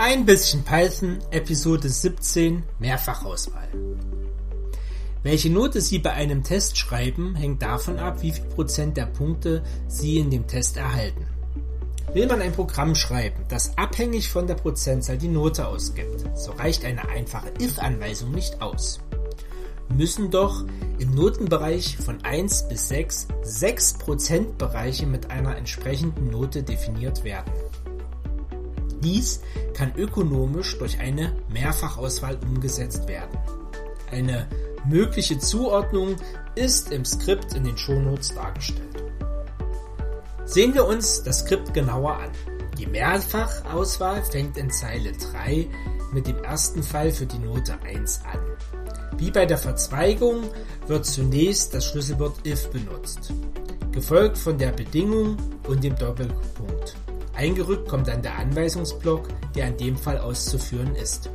Ein bisschen Python, Episode 17, Mehrfachauswahl. Welche Note Sie bei einem Test schreiben, hängt davon ab, wie viel Prozent der Punkte Sie in dem Test erhalten. Will man ein Programm schreiben, das abhängig von der Prozentzahl die Note ausgibt, so reicht eine einfache if-Anweisung nicht aus. Müssen doch im Notenbereich von 1 bis 6 6 Prozentbereiche mit einer entsprechenden Note definiert werden. Dies kann ökonomisch durch eine Mehrfachauswahl umgesetzt werden. Eine mögliche Zuordnung ist im Skript in den Shownotes dargestellt. Sehen wir uns das Skript genauer an. Die Mehrfachauswahl fängt in Zeile 3 mit dem ersten Fall für die Note 1 an. Wie bei der Verzweigung wird zunächst das Schlüsselwort if benutzt, gefolgt von der Bedingung und dem Doppelpunkt. Eingerückt kommt dann der Anweisungsblock, der in dem Fall auszuführen ist.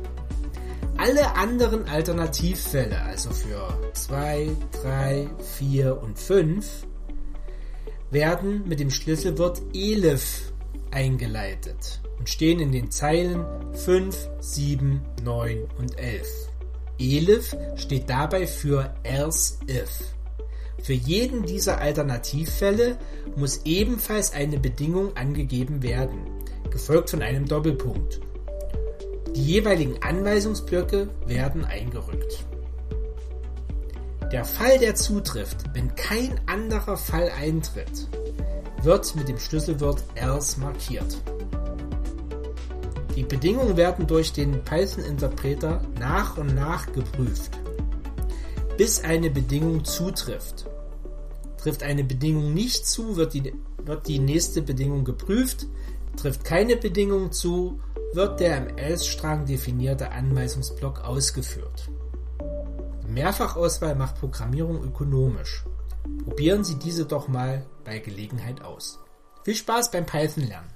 Alle anderen Alternativfälle, also für 2, 3, 4 und 5, werden mit dem Schlüsselwort elif eingeleitet und stehen in den Zeilen 5, 7, 9 und 11. Elif steht dabei für else if. Für jeden dieser Alternativfälle muss ebenfalls eine Bedingung angegeben werden, gefolgt von einem Doppelpunkt. Die jeweiligen Anweisungsblöcke werden eingerückt. Der Fall, der zutrifft, wenn kein anderer Fall eintritt, wird mit dem Schlüsselwort else markiert. Die Bedingungen werden durch den Python-Interpreter nach und nach geprüft, bis eine Bedingung zutrifft. Trifft eine Bedingung nicht zu, wird die, wird die nächste Bedingung geprüft. Trifft keine Bedingung zu, wird der im Else-Strang definierte Anweisungsblock ausgeführt. Mehrfachauswahl macht Programmierung ökonomisch. Probieren Sie diese doch mal bei Gelegenheit aus. Viel Spaß beim Python lernen!